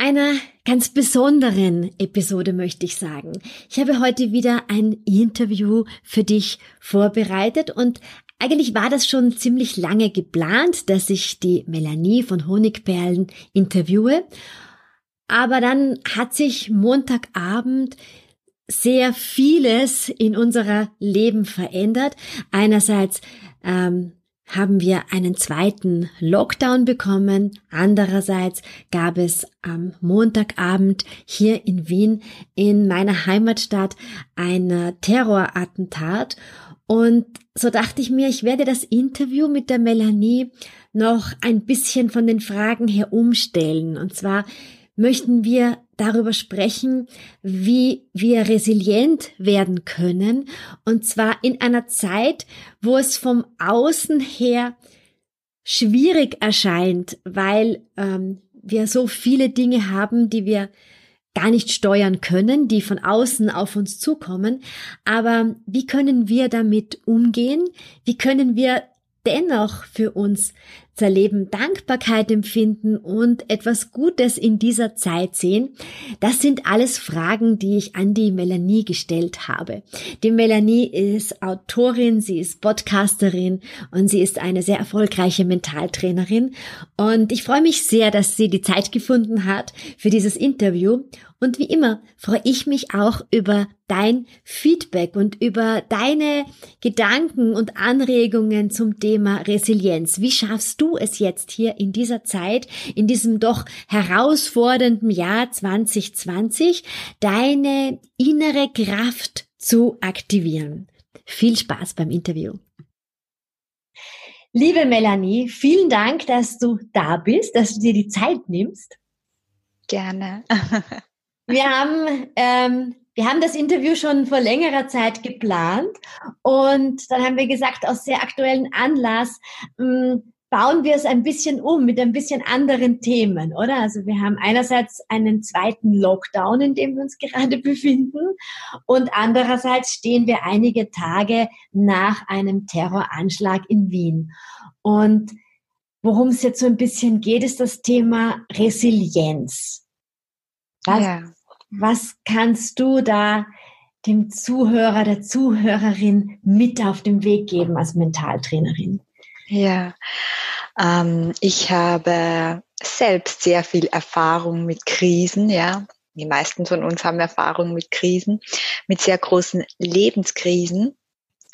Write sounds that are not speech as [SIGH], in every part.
einer ganz besonderen Episode möchte ich sagen. Ich habe heute wieder ein Interview für dich vorbereitet und eigentlich war das schon ziemlich lange geplant, dass ich die Melanie von Honigperlen interviewe. Aber dann hat sich Montagabend sehr vieles in unserer Leben verändert. Einerseits ähm, haben wir einen zweiten Lockdown bekommen. Andererseits gab es am Montagabend hier in Wien in meiner Heimatstadt ein Terrorattentat. Und so dachte ich mir, ich werde das Interview mit der Melanie noch ein bisschen von den Fragen her umstellen. Und zwar möchten wir darüber sprechen, wie wir resilient werden können. Und zwar in einer Zeit, wo es vom Außen her schwierig erscheint, weil ähm, wir so viele Dinge haben, die wir gar nicht steuern können, die von außen auf uns zukommen. Aber wie können wir damit umgehen? Wie können wir dennoch für uns Leben Dankbarkeit empfinden und etwas Gutes in dieser Zeit sehen? Das sind alles Fragen, die ich an die Melanie gestellt habe. Die Melanie ist Autorin, sie ist Podcasterin und sie ist eine sehr erfolgreiche Mentaltrainerin. Und ich freue mich sehr, dass sie die Zeit gefunden hat für dieses Interview und wie immer freue ich mich auch über dein Feedback und über deine Gedanken und Anregungen zum Thema Resilienz. Wie schaffst du es jetzt hier in dieser Zeit, in diesem doch herausfordernden Jahr 2020, deine innere Kraft zu aktivieren? Viel Spaß beim Interview. Liebe Melanie, vielen Dank, dass du da bist, dass du dir die Zeit nimmst. Gerne. [LAUGHS] Wir haben, ähm, wir haben das Interview schon vor längerer Zeit geplant und dann haben wir gesagt, aus sehr aktuellen Anlass ähm, bauen wir es ein bisschen um mit ein bisschen anderen Themen, oder? Also wir haben einerseits einen zweiten Lockdown, in dem wir uns gerade [LAUGHS] befinden und andererseits stehen wir einige Tage nach einem Terroranschlag in Wien. Und worum es jetzt so ein bisschen geht, ist das Thema Resilienz. Was, ja. Was kannst du da dem Zuhörer, der Zuhörerin mit auf den Weg geben als Mentaltrainerin? Ja, ähm, ich habe selbst sehr viel Erfahrung mit Krisen, ja. Die meisten von uns haben Erfahrung mit Krisen, mit sehr großen Lebenskrisen.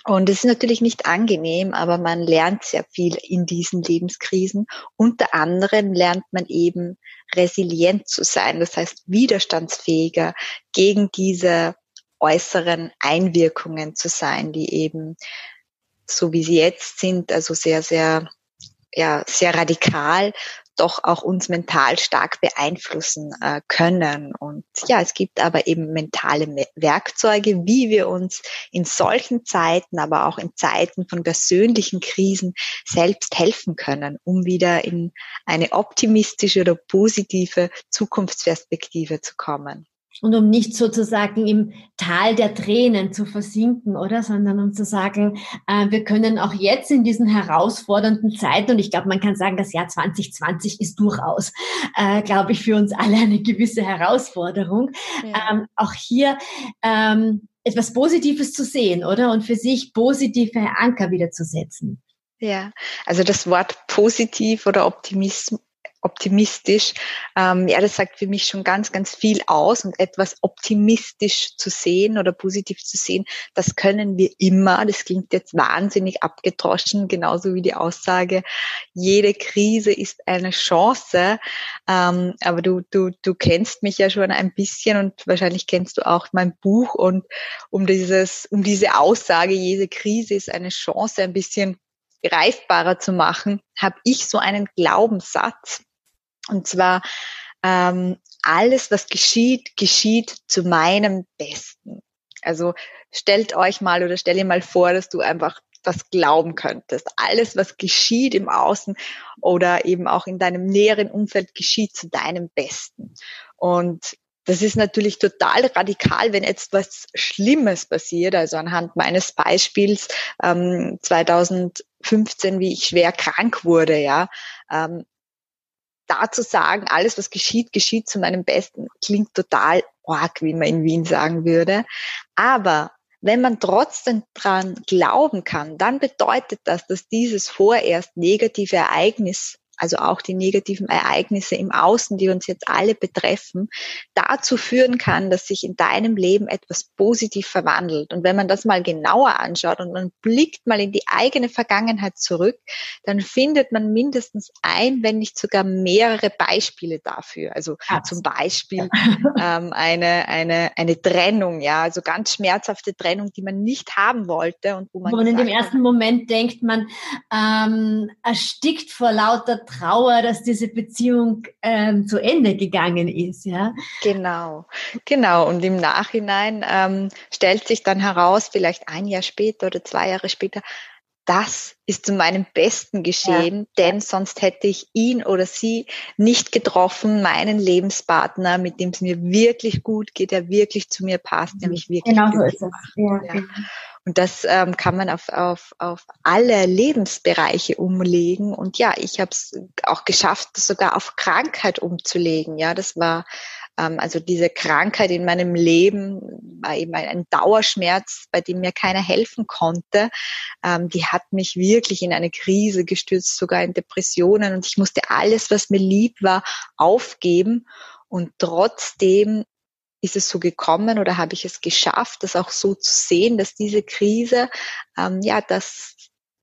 Und es ist natürlich nicht angenehm, aber man lernt sehr viel in diesen Lebenskrisen. Unter anderem lernt man eben resilient zu sein, das heißt widerstandsfähiger gegen diese äußeren Einwirkungen zu sein, die eben so wie sie jetzt sind, also sehr, sehr, ja, sehr radikal doch auch uns mental stark beeinflussen äh, können. Und ja, es gibt aber eben mentale Werkzeuge, wie wir uns in solchen Zeiten, aber auch in Zeiten von persönlichen Krisen selbst helfen können, um wieder in eine optimistische oder positive Zukunftsperspektive zu kommen und um nicht sozusagen im Tal der Tränen zu versinken, oder? Sondern um zu sagen, äh, wir können auch jetzt in diesen herausfordernden Zeiten, und ich glaube, man kann sagen, das Jahr 2020 ist durchaus, äh, glaube ich, für uns alle eine gewisse Herausforderung, ja. ähm, auch hier ähm, etwas Positives zu sehen, oder? Und für sich positive Anker wieder zu setzen. Ja, also das Wort positiv oder Optimismus optimistisch. Ähm, ja, das sagt für mich schon ganz, ganz viel aus und etwas optimistisch zu sehen oder positiv zu sehen, das können wir immer. Das klingt jetzt wahnsinnig abgedroschen, genauso wie die Aussage, jede Krise ist eine Chance. Ähm, aber du, du, du kennst mich ja schon ein bisschen und wahrscheinlich kennst du auch mein Buch und um dieses, um diese Aussage, jede Krise ist eine Chance, ein bisschen greifbarer zu machen, habe ich so einen Glaubenssatz, und zwar ähm, alles, was geschieht, geschieht zu meinem Besten. Also stellt euch mal oder stell dir mal vor, dass du einfach das glauben könntest. Alles, was geschieht im Außen oder eben auch in deinem näheren Umfeld, geschieht zu deinem Besten. Und das ist natürlich total radikal, wenn jetzt was Schlimmes passiert. Also anhand meines Beispiels ähm, 2015, wie ich schwer krank wurde, ja. Ähm, da zu sagen, alles was geschieht, geschieht zu meinem Besten, klingt total arg, wie man in Wien sagen würde. Aber wenn man trotzdem dran glauben kann, dann bedeutet das, dass dieses vorerst negative Ereignis also auch die negativen Ereignisse im Außen, die uns jetzt alle betreffen, dazu führen kann, dass sich in deinem Leben etwas positiv verwandelt. Und wenn man das mal genauer anschaut und man blickt mal in die eigene Vergangenheit zurück, dann findet man mindestens ein, wenn nicht sogar mehrere Beispiele dafür. Also Absolut. zum Beispiel [LAUGHS] ähm, eine, eine, eine Trennung, ja, also ganz schmerzhafte Trennung, die man nicht haben wollte und wo man, wo man in dem ersten Moment denkt, man ähm, erstickt vor lauter Trauer, dass diese Beziehung ähm, zu Ende gegangen ist, ja. Genau, genau. Und im Nachhinein ähm, stellt sich dann heraus, vielleicht ein Jahr später oder zwei Jahre später, das ist zu meinem Besten geschehen, ja. denn sonst hätte ich ihn oder sie nicht getroffen, meinen Lebenspartner, mit dem es mir wirklich gut geht, der wirklich zu mir passt, der mich wirklich genau so ist es. Ja, ja. Und das ähm, kann man auf, auf, auf alle Lebensbereiche umlegen. Und ja, ich habe es auch geschafft, sogar auf Krankheit umzulegen. Ja, das war ähm, also diese Krankheit in meinem Leben war eben ein, ein Dauerschmerz, bei dem mir keiner helfen konnte. Ähm, die hat mich wirklich in eine Krise gestürzt, sogar in Depressionen. Und ich musste alles, was mir lieb war, aufgeben. Und trotzdem ist es so gekommen oder habe ich es geschafft, das auch so zu sehen, dass diese Krise, ähm, ja, dass,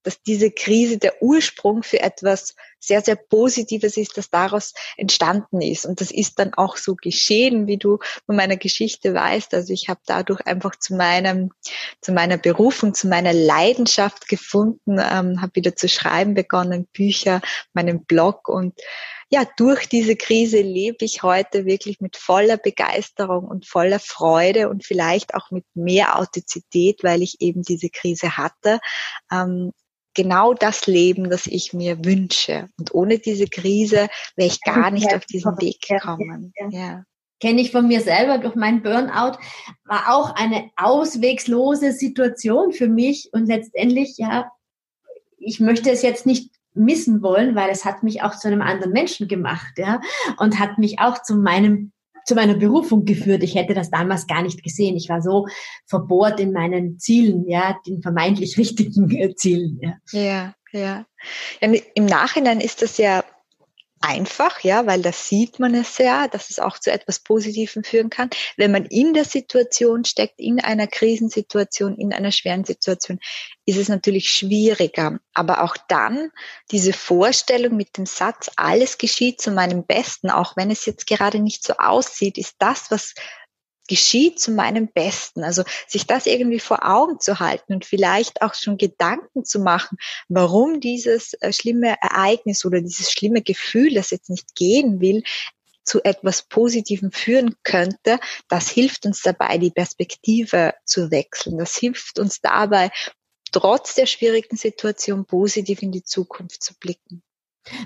dass diese Krise der Ursprung für etwas sehr, sehr Positives ist, das daraus entstanden ist. Und das ist dann auch so geschehen, wie du von meiner Geschichte weißt. Also ich habe dadurch einfach zu meinem, zu meiner Berufung, zu meiner Leidenschaft gefunden, ähm, habe wieder zu schreiben begonnen, Bücher, meinen Blog und ja, durch diese Krise lebe ich heute wirklich mit voller Begeisterung und voller Freude und vielleicht auch mit mehr Authentizität, weil ich eben diese Krise hatte. Ähm, genau das Leben, das ich mir wünsche. Und ohne diese Krise wäre ich gar nicht auf diesen Weg gekommen. Ja. Kenne ich von mir selber durch meinen Burnout, war auch eine auswegslose Situation für mich und letztendlich, ja, ich möchte es jetzt nicht missen wollen, weil es hat mich auch zu einem anderen Menschen gemacht, ja, und hat mich auch zu meinem zu meiner Berufung geführt. Ich hätte das damals gar nicht gesehen. Ich war so verbohrt in meinen Zielen, ja, den vermeintlich [LAUGHS] richtigen äh, Zielen. Ja, ja. ja. Im Nachhinein ist das ja einfach, ja, weil da sieht man es ja, dass es auch zu etwas Positivem führen kann. Wenn man in der Situation steckt, in einer Krisensituation, in einer schweren Situation, ist es natürlich schwieriger. Aber auch dann diese Vorstellung mit dem Satz, alles geschieht zu meinem Besten, auch wenn es jetzt gerade nicht so aussieht, ist das, was geschieht zu meinem Besten. Also sich das irgendwie vor Augen zu halten und vielleicht auch schon Gedanken zu machen, warum dieses äh, schlimme Ereignis oder dieses schlimme Gefühl, das jetzt nicht gehen will, zu etwas Positivem führen könnte, das hilft uns dabei, die Perspektive zu wechseln. Das hilft uns dabei, trotz der schwierigen Situation positiv in die Zukunft zu blicken.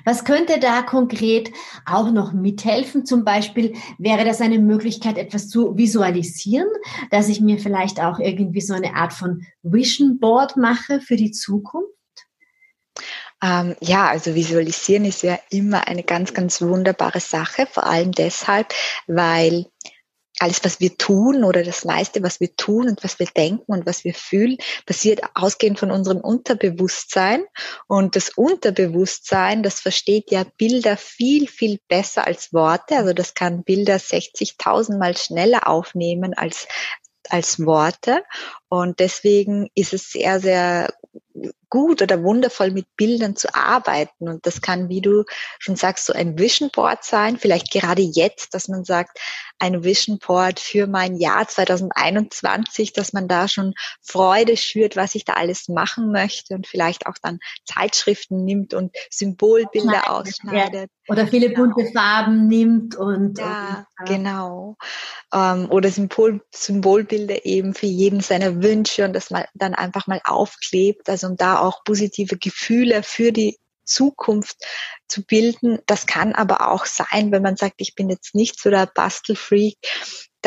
Was könnte da konkret auch noch mithelfen? Zum Beispiel wäre das eine Möglichkeit, etwas zu visualisieren, dass ich mir vielleicht auch irgendwie so eine Art von Vision Board mache für die Zukunft? Ähm, ja, also visualisieren ist ja immer eine ganz, ganz wunderbare Sache, vor allem deshalb, weil alles, was wir tun oder das meiste, was wir tun und was wir denken und was wir fühlen, passiert ausgehend von unserem Unterbewusstsein. Und das Unterbewusstsein, das versteht ja Bilder viel, viel besser als Worte. Also das kann Bilder 60.000 Mal schneller aufnehmen als als Worte. Und deswegen ist es sehr, sehr gut oder wundervoll mit Bildern zu arbeiten. Und das kann, wie du schon sagst, so ein Vision Board sein. Vielleicht gerade jetzt, dass man sagt, ein Vision Board für mein Jahr 2021, dass man da schon Freude schürt, was ich da alles machen möchte und vielleicht auch dann Zeitschriften nimmt und Symbolbilder ausschneidet. Oder viele genau. bunte Farben nimmt und. Ja, und, genau. Ähm, oder Symbol, Symbolbilder eben für jeden seiner Wünsche und das mal dann einfach mal aufklebt. Also um da auch positive Gefühle für die Zukunft zu bilden. Das kann aber auch sein, wenn man sagt, ich bin jetzt nicht so der Bastelfreak,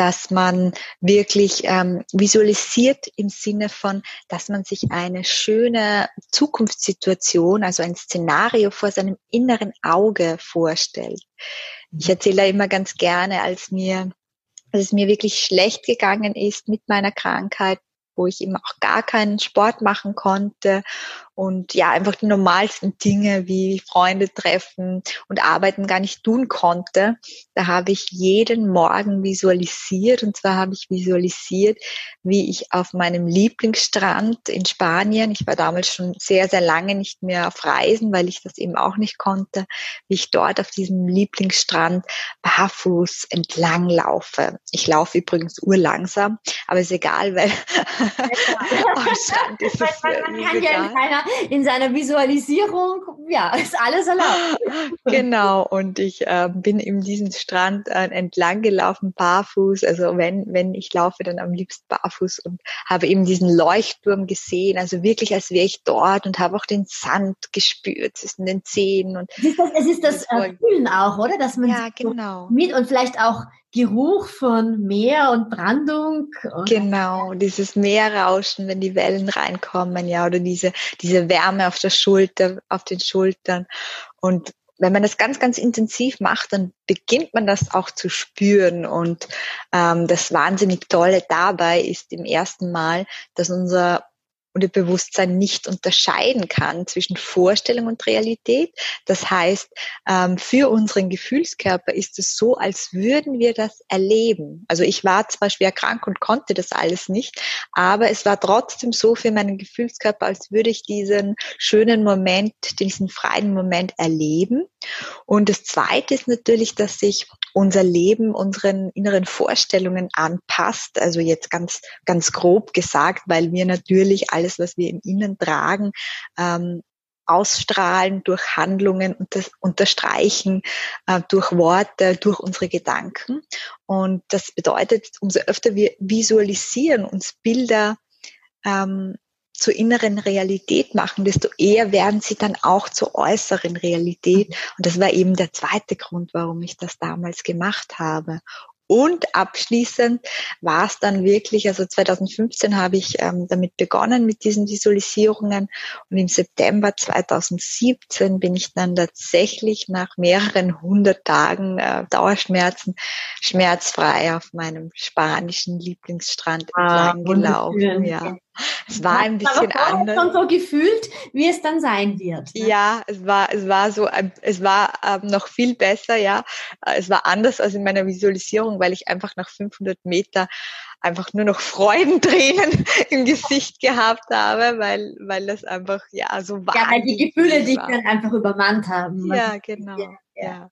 dass man wirklich ähm, visualisiert im Sinne von, dass man sich eine schöne Zukunftssituation, also ein Szenario vor seinem inneren Auge vorstellt. Ich mhm. erzähle immer ganz gerne, als mir als es mir wirklich schlecht gegangen ist mit meiner Krankheit, wo ich eben auch gar keinen Sport machen konnte und ja, einfach die normalsten Dinge wie Freunde treffen und arbeiten gar nicht tun konnte. Da habe ich jeden Morgen visualisiert und zwar habe ich visualisiert, wie ich auf meinem Lieblingsstrand in Spanien, ich war damals schon sehr, sehr lange nicht mehr auf Reisen, weil ich das eben auch nicht konnte, wie ich dort auf diesem Lieblingsstrand barfuß entlang laufe. Ich laufe übrigens urlangsam, aber ist egal, weil [LAUGHS] am Strand ist es man, man, kann ja in in seiner Visualisierung, ja, ist alles erlaubt. [LAUGHS] genau, und ich äh, bin in diesem Strand äh, entlang gelaufen, barfuß. Also wenn, wenn ich laufe, dann am liebsten barfuß und habe eben diesen Leuchtturm gesehen, also wirklich als wäre ich dort und habe auch den Sand gespürt zwischen den Zehen. Und es ist das, es ist das äh, Fühlen auch, oder? Dass man ja, genau. Mit und vielleicht auch Geruch von Meer und Brandung. Und genau, dieses Meerrauschen, wenn die Wellen reinkommen, ja, oder diese, diese Wärme auf der Schulter, auf den Schultern. Und wenn man das ganz, ganz intensiv macht, dann beginnt man das auch zu spüren. Und ähm, das wahnsinnig Tolle dabei ist im ersten Mal, dass unser und ihr Bewusstsein nicht unterscheiden kann zwischen Vorstellung und Realität. Das heißt, ähm, für unseren Gefühlskörper ist es so, als würden wir das erleben. Also ich war zwar schwer krank und konnte das alles nicht, aber es war trotzdem so für meinen Gefühlskörper, als würde ich diesen schönen Moment, diesen freien Moment erleben. Und das Zweite ist natürlich, dass sich unser Leben unseren inneren Vorstellungen anpasst. Also jetzt ganz, ganz grob gesagt, weil wir natürlich alles, was wir im Innen tragen, ähm, ausstrahlen durch Handlungen und das unterstreichen, äh, durch Worte, durch unsere Gedanken. Und das bedeutet, umso öfter wir visualisieren, uns Bilder ähm, zur inneren Realität machen, desto eher werden sie dann auch zur äußeren Realität. Mhm. Und das war eben der zweite Grund, warum ich das damals gemacht habe. Und abschließend war es dann wirklich, also 2015 habe ich ähm, damit begonnen mit diesen Visualisierungen und im September 2017 bin ich dann tatsächlich nach mehreren hundert Tagen äh, Dauerschmerzen schmerzfrei auf meinem spanischen Lieblingsstrand ah, entlang gelaufen. Ja. Es war ein bisschen aber anders. schon so gefühlt, wie es dann sein wird. Ne? Ja, es war, es war so, es war ähm, noch viel besser, ja. Äh, es war anders als in meiner Visualisierung, weil ich einfach nach 500 Meter einfach nur noch [LAUGHS] Freudentränen im Gesicht gehabt habe, weil, weil das einfach, ja, so war. Ja, weil die Gefühle dich dann einfach übermannt haben. Ja, genau, ja. ja.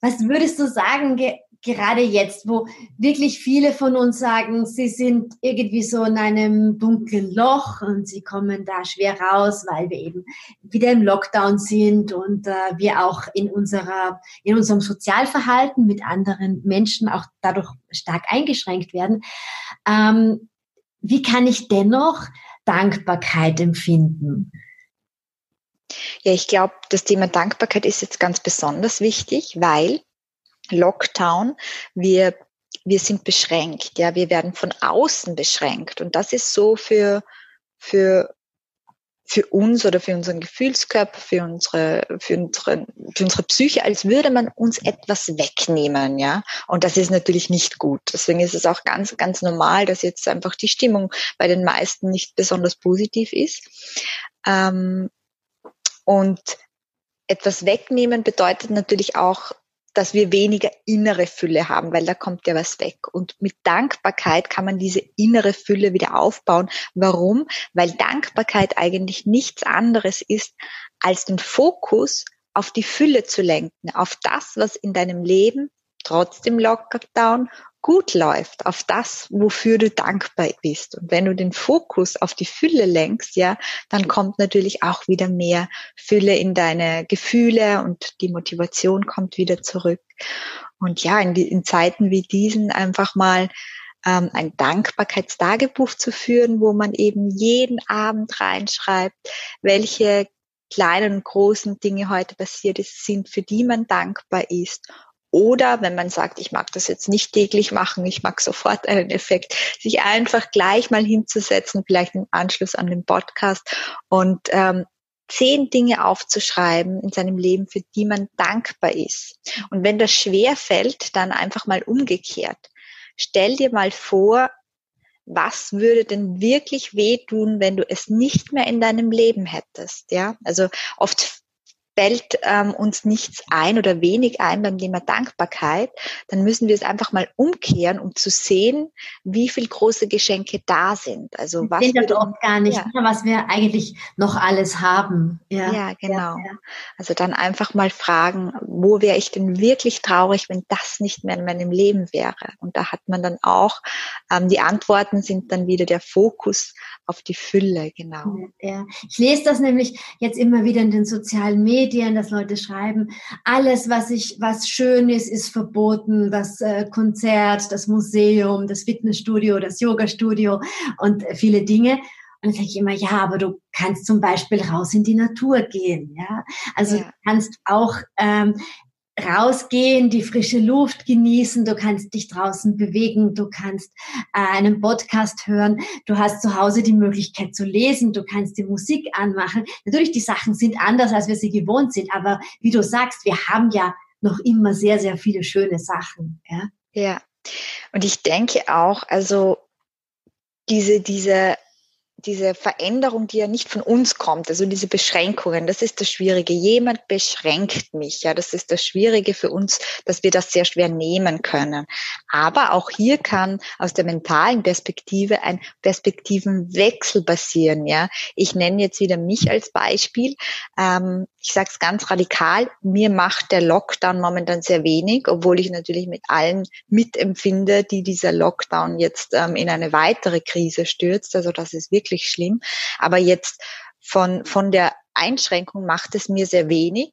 Was würdest du sagen, gerade jetzt, wo wirklich viele von uns sagen, sie sind irgendwie so in einem dunklen Loch und sie kommen da schwer raus, weil wir eben wieder im Lockdown sind und äh, wir auch in unserer in unserem Sozialverhalten mit anderen Menschen auch dadurch stark eingeschränkt werden. Ähm, wie kann ich dennoch Dankbarkeit empfinden? Ja, ich glaube, das Thema Dankbarkeit ist jetzt ganz besonders wichtig, weil Lockdown, wir, wir sind beschränkt, ja, wir werden von außen beschränkt. Und das ist so für, für, für uns oder für unseren Gefühlskörper, für unsere, für unsere, für unsere Psyche, als würde man uns etwas wegnehmen, ja. Und das ist natürlich nicht gut. Deswegen ist es auch ganz, ganz normal, dass jetzt einfach die Stimmung bei den meisten nicht besonders positiv ist. Ähm, und etwas wegnehmen bedeutet natürlich auch dass wir weniger innere Fülle haben, weil da kommt ja was weg. Und mit Dankbarkeit kann man diese innere Fülle wieder aufbauen. Warum? Weil Dankbarkeit eigentlich nichts anderes ist, als den Fokus auf die Fülle zu lenken, auf das, was in deinem Leben trotz dem Lockdown gut läuft, auf das, wofür du dankbar bist. Und wenn du den Fokus auf die Fülle lenkst, ja, dann kommt natürlich auch wieder mehr Fülle in deine Gefühle und die Motivation kommt wieder zurück. Und ja, in, die, in Zeiten wie diesen einfach mal ähm, ein Dankbarkeitstagebuch zu führen, wo man eben jeden Abend reinschreibt, welche kleinen und großen Dinge heute passiert sind, für die man dankbar ist oder wenn man sagt, ich mag das jetzt nicht täglich machen, ich mag sofort [LAUGHS] einen Effekt, sich einfach gleich mal hinzusetzen, vielleicht im Anschluss an den Podcast und ähm, zehn Dinge aufzuschreiben in seinem Leben, für die man dankbar ist. Und wenn das schwer fällt, dann einfach mal umgekehrt. Stell dir mal vor, was würde denn wirklich wehtun, wenn du es nicht mehr in deinem Leben hättest, ja? Also oft fällt ähm, uns nichts ein oder wenig ein beim Thema Dankbarkeit, dann müssen wir es einfach mal umkehren, um zu sehen, wie viel große Geschenke da sind. Also was wir das oft gar nicht, ja. Ne, was wir eigentlich noch alles haben. Ja, ja genau. Ja, also dann einfach mal fragen, wo wäre ich denn wirklich traurig, wenn das nicht mehr in meinem Leben wäre? Und da hat man dann auch ähm, die Antworten sind dann wieder der Fokus auf die Fülle, genau. Ja, ich lese das nämlich jetzt immer wieder in den sozialen Medien Medien, dass Leute schreiben, alles, was ich, was schön ist, ist verboten. Das äh, Konzert, das Museum, das Fitnessstudio, das Yogastudio und viele Dinge. Und dann sage ich immer, ja, aber du kannst zum Beispiel raus in die Natur gehen, ja. Also ja. du kannst auch ähm, rausgehen, die frische Luft genießen, du kannst dich draußen bewegen, du kannst äh, einen Podcast hören, du hast zu Hause die Möglichkeit zu lesen, du kannst die Musik anmachen. Natürlich, die Sachen sind anders, als wir sie gewohnt sind, aber wie du sagst, wir haben ja noch immer sehr, sehr viele schöne Sachen. Ja, ja. und ich denke auch, also diese, diese diese Veränderung, die ja nicht von uns kommt, also diese Beschränkungen, das ist das Schwierige. Jemand beschränkt mich, ja, das ist das Schwierige für uns, dass wir das sehr schwer nehmen können. Aber auch hier kann aus der mentalen Perspektive ein Perspektivenwechsel passieren, ja. Ich nenne jetzt wieder mich als Beispiel. Ähm, ich sage es ganz radikal, mir macht der Lockdown momentan sehr wenig, obwohl ich natürlich mit allen mitempfinde, die dieser Lockdown jetzt ähm, in eine weitere Krise stürzt. Also das ist wirklich schlimm. Aber jetzt von, von der Einschränkung macht es mir sehr wenig.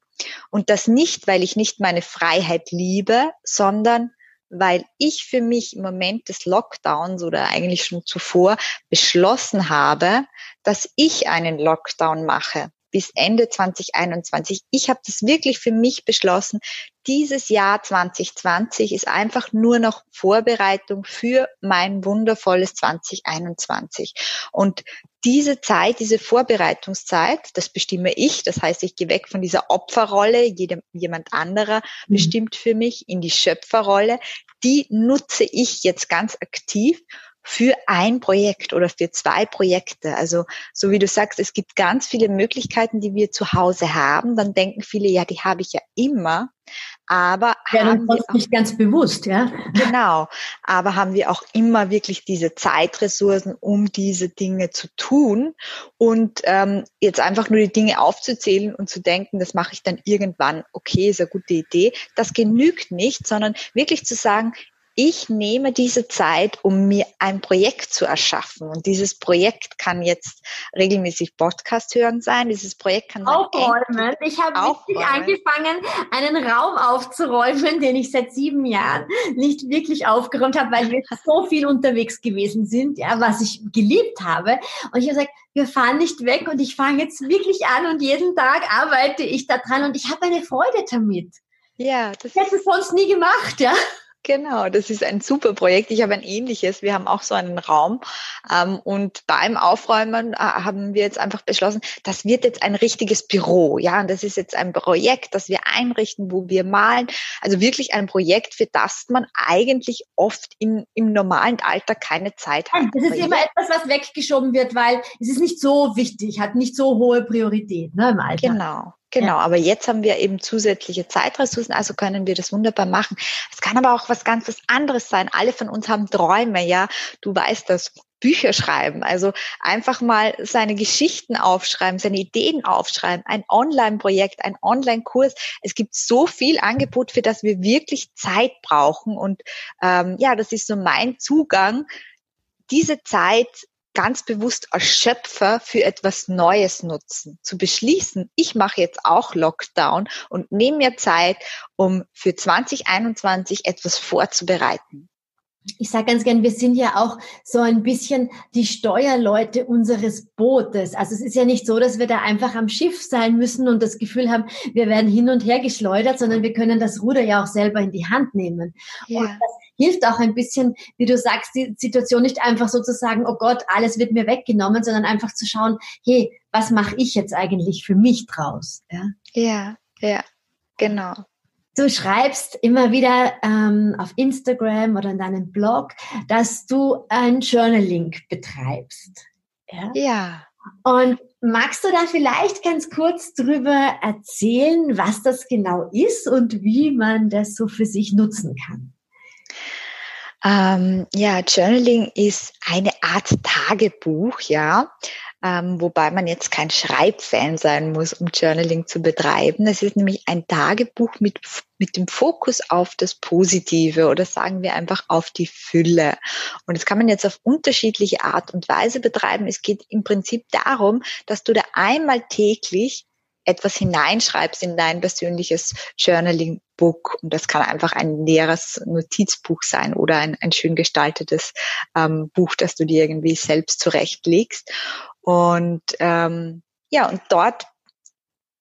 Und das nicht, weil ich nicht meine Freiheit liebe, sondern weil ich für mich im Moment des Lockdowns oder eigentlich schon zuvor beschlossen habe, dass ich einen Lockdown mache bis Ende 2021. Ich habe das wirklich für mich beschlossen. Dieses Jahr 2020 ist einfach nur noch Vorbereitung für mein wundervolles 2021. Und diese Zeit, diese Vorbereitungszeit, das bestimme ich. Das heißt, ich gehe weg von dieser Opferrolle, jedem, jemand anderer mhm. bestimmt für mich in die Schöpferrolle. Die nutze ich jetzt ganz aktiv für ein Projekt oder für zwei Projekte. Also so wie du sagst, es gibt ganz viele Möglichkeiten, die wir zu Hause haben. Dann denken viele, ja, die habe ich ja immer. Aber ja, haben wir auch, nicht ganz bewusst, ja. Genau. Aber haben wir auch immer wirklich diese Zeitressourcen, um diese Dinge zu tun und ähm, jetzt einfach nur die Dinge aufzuzählen und zu denken, das mache ich dann irgendwann. Okay, ist eine gute Idee. Das genügt nicht, sondern wirklich zu sagen, ich nehme diese Zeit, um mir ein Projekt zu erschaffen. Und dieses Projekt kann jetzt regelmäßig Podcast hören sein. Dieses Projekt kann aufräumen. Ich habe wirklich angefangen, einen Raum aufzuräumen, den ich seit sieben Jahren nicht wirklich aufgeräumt habe, weil wir [LAUGHS] so viel unterwegs gewesen sind, ja, was ich geliebt habe. Und ich habe gesagt, wir fahren nicht weg und ich fange jetzt wirklich an und jeden Tag arbeite ich da dran und ich habe eine Freude damit. Ja, das ich hätte es sonst nie gemacht, ja. Genau, das ist ein super Projekt. Ich habe ein ähnliches. Wir haben auch so einen Raum ähm, und beim Aufräumen äh, haben wir jetzt einfach beschlossen, das wird jetzt ein richtiges Büro. Ja, und das ist jetzt ein Projekt, das wir einrichten, wo wir malen. Also wirklich ein Projekt, für das man eigentlich oft im, im normalen Alter keine Zeit hat. Das ist immer etwas, was weggeschoben wird, weil es ist nicht so wichtig, hat nicht so hohe Priorität ne, im Alter. Genau. Genau, ja. aber jetzt haben wir eben zusätzliche Zeitressourcen, also können wir das wunderbar machen. Es kann aber auch was ganz was anderes sein. Alle von uns haben Träume, ja. Du weißt das. Bücher schreiben, also einfach mal seine Geschichten aufschreiben, seine Ideen aufschreiben, ein Online-Projekt, ein Online-Kurs. Es gibt so viel Angebot, für das wir wirklich Zeit brauchen. Und ähm, ja, das ist so mein Zugang, diese Zeit ganz bewusst als Schöpfer für etwas Neues nutzen, zu beschließen, ich mache jetzt auch Lockdown und nehme mir Zeit, um für 2021 etwas vorzubereiten. Ich sage ganz gern, wir sind ja auch so ein bisschen die Steuerleute unseres Bootes. Also es ist ja nicht so, dass wir da einfach am Schiff sein müssen und das Gefühl haben, wir werden hin und her geschleudert, sondern wir können das Ruder ja auch selber in die Hand nehmen. Ja. Und das hilft auch ein bisschen, wie du sagst, die Situation nicht einfach so zu sagen, oh Gott, alles wird mir weggenommen, sondern einfach zu schauen, hey, was mache ich jetzt eigentlich für mich draus? Ja, ja, ja genau. Du schreibst immer wieder ähm, auf Instagram oder in deinem Blog, dass du ein Journaling betreibst. Ja. ja. Und magst du da vielleicht ganz kurz drüber erzählen, was das genau ist und wie man das so für sich nutzen kann? Ähm, ja, Journaling ist eine Art Tagebuch, ja, ähm, wobei man jetzt kein Schreibfan sein muss, um Journaling zu betreiben. Es ist nämlich ein Tagebuch mit, mit dem Fokus auf das Positive oder sagen wir einfach auf die Fülle. Und das kann man jetzt auf unterschiedliche Art und Weise betreiben. Es geht im Prinzip darum, dass du da einmal täglich etwas hineinschreibst in dein persönliches Journaling-Book. Und das kann einfach ein leeres Notizbuch sein oder ein, ein schön gestaltetes ähm, Buch, das du dir irgendwie selbst zurechtlegst. Und ähm, ja, und dort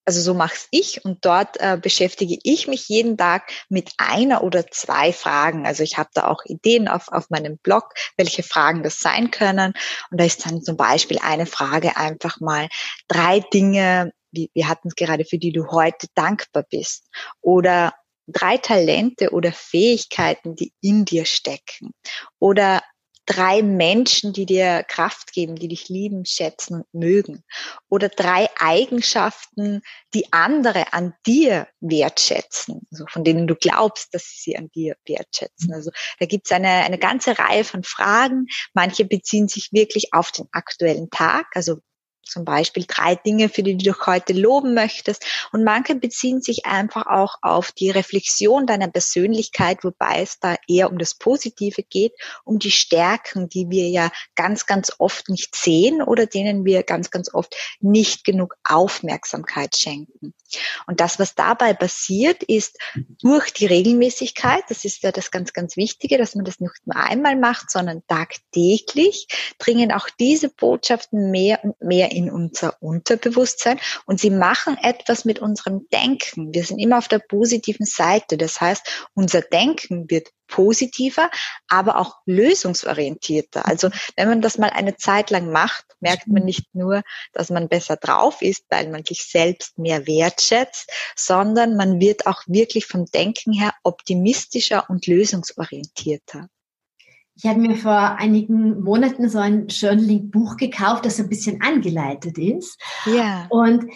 also so mach's ich und dort äh, beschäftige ich mich jeden Tag mit einer oder zwei Fragen. Also ich habe da auch Ideen auf, auf meinem Blog, welche Fragen das sein können. Und da ist dann zum Beispiel eine Frage einfach mal drei Dinge, wie wir hatten es gerade, für die du heute dankbar bist. Oder drei Talente oder Fähigkeiten, die in dir stecken. Oder drei Menschen, die dir Kraft geben, die dich lieben, schätzen und mögen. Oder drei Eigenschaften, die andere an dir wertschätzen, also von denen du glaubst, dass sie sie an dir wertschätzen. Also da gibt es eine, eine ganze Reihe von Fragen. Manche beziehen sich wirklich auf den aktuellen Tag, also zum Beispiel drei Dinge, für die du heute loben möchtest. Und manche beziehen sich einfach auch auf die Reflexion deiner Persönlichkeit, wobei es da eher um das Positive geht, um die Stärken, die wir ja ganz, ganz oft nicht sehen oder denen wir ganz, ganz oft nicht genug Aufmerksamkeit schenken. Und das, was dabei passiert, ist durch die Regelmäßigkeit, das ist ja das ganz, ganz Wichtige, dass man das nicht nur einmal macht, sondern tagtäglich, dringen auch diese Botschaften mehr und mehr in unser Unterbewusstsein und sie machen etwas mit unserem Denken. Wir sind immer auf der positiven Seite. Das heißt, unser Denken wird positiver, aber auch lösungsorientierter. Also wenn man das mal eine Zeit lang macht, merkt man nicht nur, dass man besser drauf ist, weil man sich selbst mehr wertschätzt, sondern man wird auch wirklich vom Denken her optimistischer und lösungsorientierter. Ich habe mir vor einigen Monaten so ein Journaling-Buch gekauft, das ein bisschen angeleitet ist. Ja. Und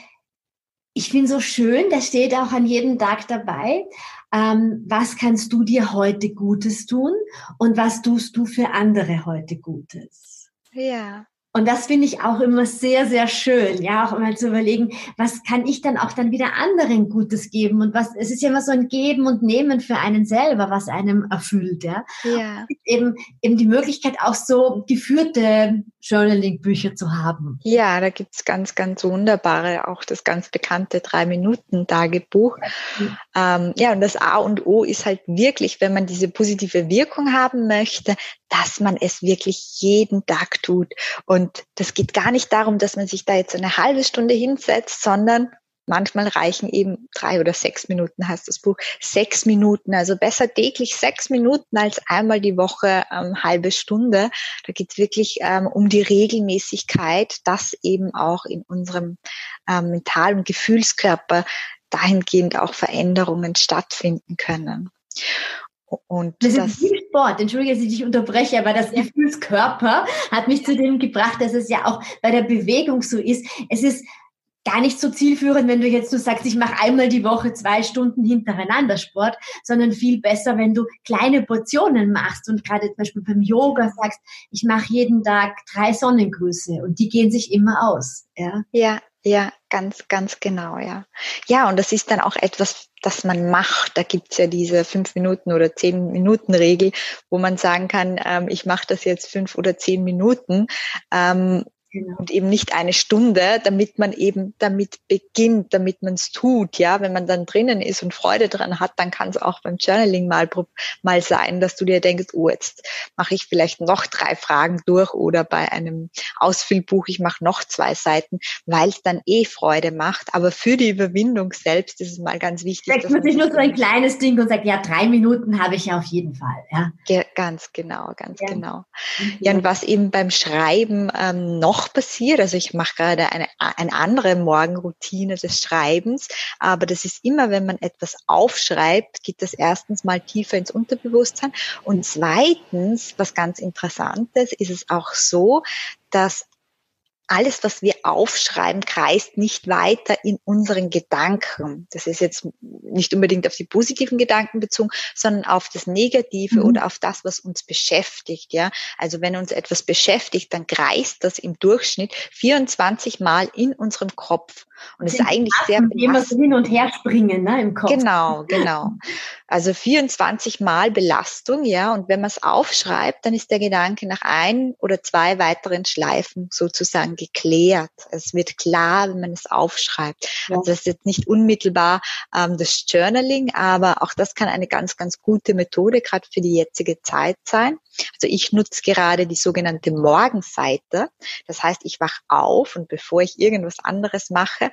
ich finde so schön, da steht auch an jedem Tag dabei, ähm, was kannst du dir heute Gutes tun und was tust du für andere heute Gutes. Ja. Und das finde ich auch immer sehr, sehr schön, ja, auch immer zu überlegen, was kann ich dann auch dann wieder anderen Gutes geben und was, es ist ja immer so ein Geben und Nehmen für einen selber, was einem erfüllt, ja. Ja. Eben, eben die Möglichkeit auch so geführte Journaling-Bücher zu haben. Ja, da gibt's ganz, ganz wunderbare, auch das ganz bekannte Drei-Minuten-Tagebuch. Mhm. Ähm, ja, und das A und O ist halt wirklich, wenn man diese positive Wirkung haben möchte, dass man es wirklich jeden Tag tut. Und das geht gar nicht darum, dass man sich da jetzt eine halbe Stunde hinsetzt, sondern manchmal reichen eben drei oder sechs Minuten, heißt das Buch. Sechs Minuten, also besser täglich sechs Minuten als einmal die Woche ähm, halbe Stunde. Da geht es wirklich ähm, um die Regelmäßigkeit, dass eben auch in unserem ähm, mentalen Gefühlskörper dahingehend auch Veränderungen stattfinden können. Und das, das ist wie Sport. Entschuldige, dass ich dich unterbreche, aber das Gefühlskörper hat mich zu dem gebracht, dass es ja auch bei der Bewegung so ist. Es ist gar nicht so zielführend, wenn du jetzt nur sagst, ich mache einmal die Woche zwei Stunden hintereinander Sport, sondern viel besser, wenn du kleine Portionen machst und gerade zum Beispiel beim Yoga sagst, ich mache jeden Tag drei Sonnengrüße und die gehen sich immer aus. Ja, ja, ja ganz, ganz genau, ja. Ja, und das ist dann auch etwas, das man macht. Da gibt's ja diese fünf Minuten oder zehn Minuten Regel, wo man sagen kann, ähm, ich mache das jetzt fünf oder zehn Minuten. Ähm, Genau. Und eben nicht eine Stunde, damit man eben damit beginnt, damit man es tut. Ja, wenn man dann drinnen ist und Freude dran hat, dann kann es auch beim Journaling mal, mal sein, dass du dir denkst, oh, jetzt mache ich vielleicht noch drei Fragen durch oder bei einem Ausfüllbuch, ich mache noch zwei Seiten, weil es dann eh Freude macht. Aber für die Überwindung selbst ist es mal ganz wichtig. Vielleicht muss ich nur so ein kleines Ding und sage, ja, drei Minuten habe ich ja auf jeden Fall. Ja, ja ganz genau, ganz ja. genau. Mhm. Ja, und was eben beim Schreiben ähm, noch passiert. Also ich mache gerade eine, eine andere Morgenroutine des Schreibens, aber das ist immer, wenn man etwas aufschreibt, geht das erstens mal tiefer ins Unterbewusstsein und zweitens, was ganz interessantes, ist es auch so, dass alles, was wir aufschreiben, kreist nicht weiter in unseren Gedanken. Das ist jetzt nicht unbedingt auf die positiven Gedanken bezogen, sondern auf das Negative mhm. oder auf das, was uns beschäftigt. Ja, also wenn uns etwas beschäftigt, dann kreist das im Durchschnitt 24 Mal in unserem Kopf. Und es ist eigentlich sehr immer so hin und her springen ne, im Kopf. Genau, genau. Also 24 Mal Belastung, ja. Und wenn man es aufschreibt, dann ist der Gedanke nach ein oder zwei weiteren Schleifen sozusagen geklärt. Es wird klar, wenn man es aufschreibt. Ja. Also das ist jetzt nicht unmittelbar ähm, das Journaling, aber auch das kann eine ganz, ganz gute Methode gerade für die jetzige Zeit sein. Also ich nutze gerade die sogenannte Morgenseite. Das heißt, ich wach auf und bevor ich irgendwas anderes mache,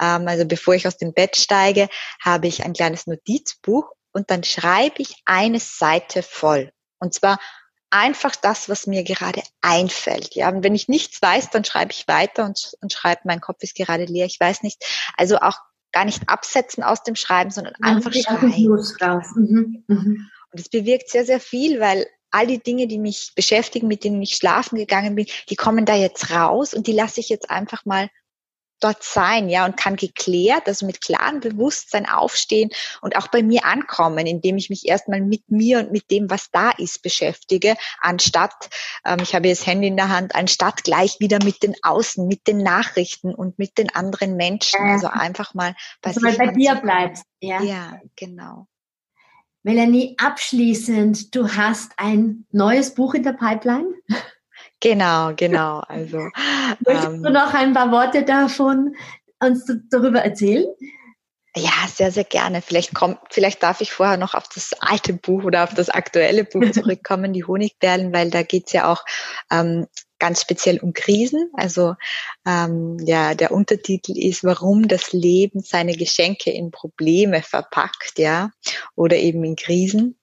ähm, also bevor ich aus dem Bett steige, habe ich ein kleines Notizbuch und dann schreibe ich eine Seite voll. Und zwar einfach das, was mir gerade einfällt. Ja, und wenn ich nichts weiß, dann schreibe ich weiter und, und schreibe, mein Kopf ist gerade leer, ich weiß nicht. Also auch gar nicht absetzen aus dem Schreiben, sondern ja, einfach schreiben. Mhm. Mhm. Und es bewirkt sehr, sehr viel, weil all die Dinge, die mich beschäftigen, mit denen ich schlafen gegangen bin, die kommen da jetzt raus und die lasse ich jetzt einfach mal dort sein, ja, und kann geklärt, also mit klarem Bewusstsein aufstehen und auch bei mir ankommen, indem ich mich erstmal mit mir und mit dem, was da ist, beschäftige, anstatt, ähm, ich habe jetzt Handy in der Hand, anstatt gleich wieder mit den Außen, mit den Nachrichten und mit den anderen Menschen, also einfach mal bei, also bei dir bleibst, ja. Ja, genau. Melanie, abschließend, du hast ein neues Buch in der Pipeline? Genau, genau. [LAUGHS] Also möchtest ähm, du noch ein paar Worte davon uns darüber erzählen? Ja, sehr, sehr gerne. Vielleicht kommt, vielleicht darf ich vorher noch auf das alte Buch oder auf das aktuelle Buch [LAUGHS] zurückkommen, die Honigperlen, weil da geht's ja auch ähm, ganz speziell um Krisen. Also ähm, ja, der Untertitel ist, warum das Leben seine Geschenke in Probleme verpackt, ja, oder eben in Krisen.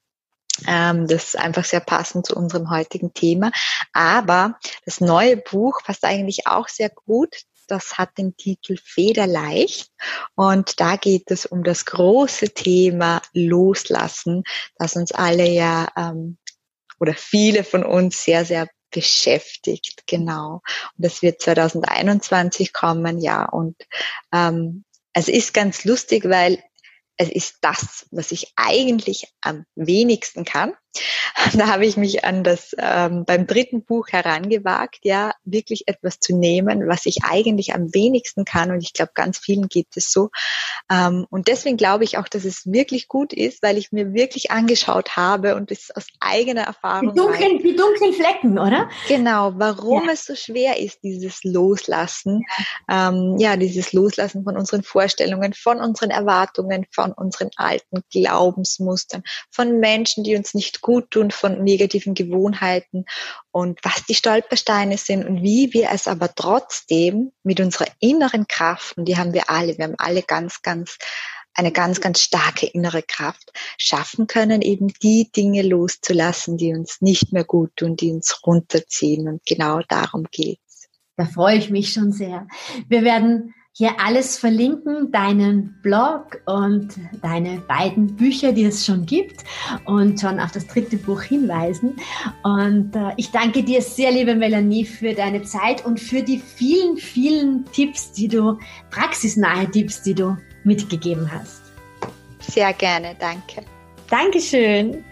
Ähm, das ist einfach sehr passend zu unserem heutigen Thema. Aber das neue Buch passt eigentlich auch sehr gut. Das hat den Titel Federleicht und da geht es um das große Thema Loslassen, das uns alle ja ähm, oder viele von uns sehr, sehr beschäftigt, genau. Und das wird 2021 kommen, ja. Und ähm, es ist ganz lustig, weil es ist das, was ich eigentlich am wenigsten kann. [LAUGHS] Da habe ich mich an das ähm, beim dritten Buch herangewagt, ja, wirklich etwas zu nehmen, was ich eigentlich am wenigsten kann. Und ich glaube, ganz vielen geht es so. Ähm, und deswegen glaube ich auch, dass es wirklich gut ist, weil ich mir wirklich angeschaut habe und es aus eigener Erfahrung. Die dunklen, die dunklen Flecken, oder? Genau, warum ja. es so schwer ist, dieses Loslassen. Ja. Ähm, ja, dieses Loslassen von unseren Vorstellungen, von unseren Erwartungen, von unseren alten Glaubensmustern, von Menschen, die uns nicht gut tun, von negativen Gewohnheiten und was die Stolpersteine sind und wie wir es aber trotzdem mit unserer inneren Kraft, und die haben wir alle, wir haben alle ganz, ganz eine ganz, ganz starke innere Kraft schaffen können, eben die Dinge loszulassen, die uns nicht mehr gut tun, die uns runterziehen. Und genau darum geht's. Da freue ich mich schon sehr. Wir werden hier alles verlinken, deinen Blog und deine beiden Bücher, die es schon gibt und schon auf das dritte Buch hinweisen. Und äh, ich danke dir sehr, liebe Melanie, für deine Zeit und für die vielen, vielen Tipps, die du, praxisnahe Tipps, die du mitgegeben hast. Sehr gerne, danke. Dankeschön.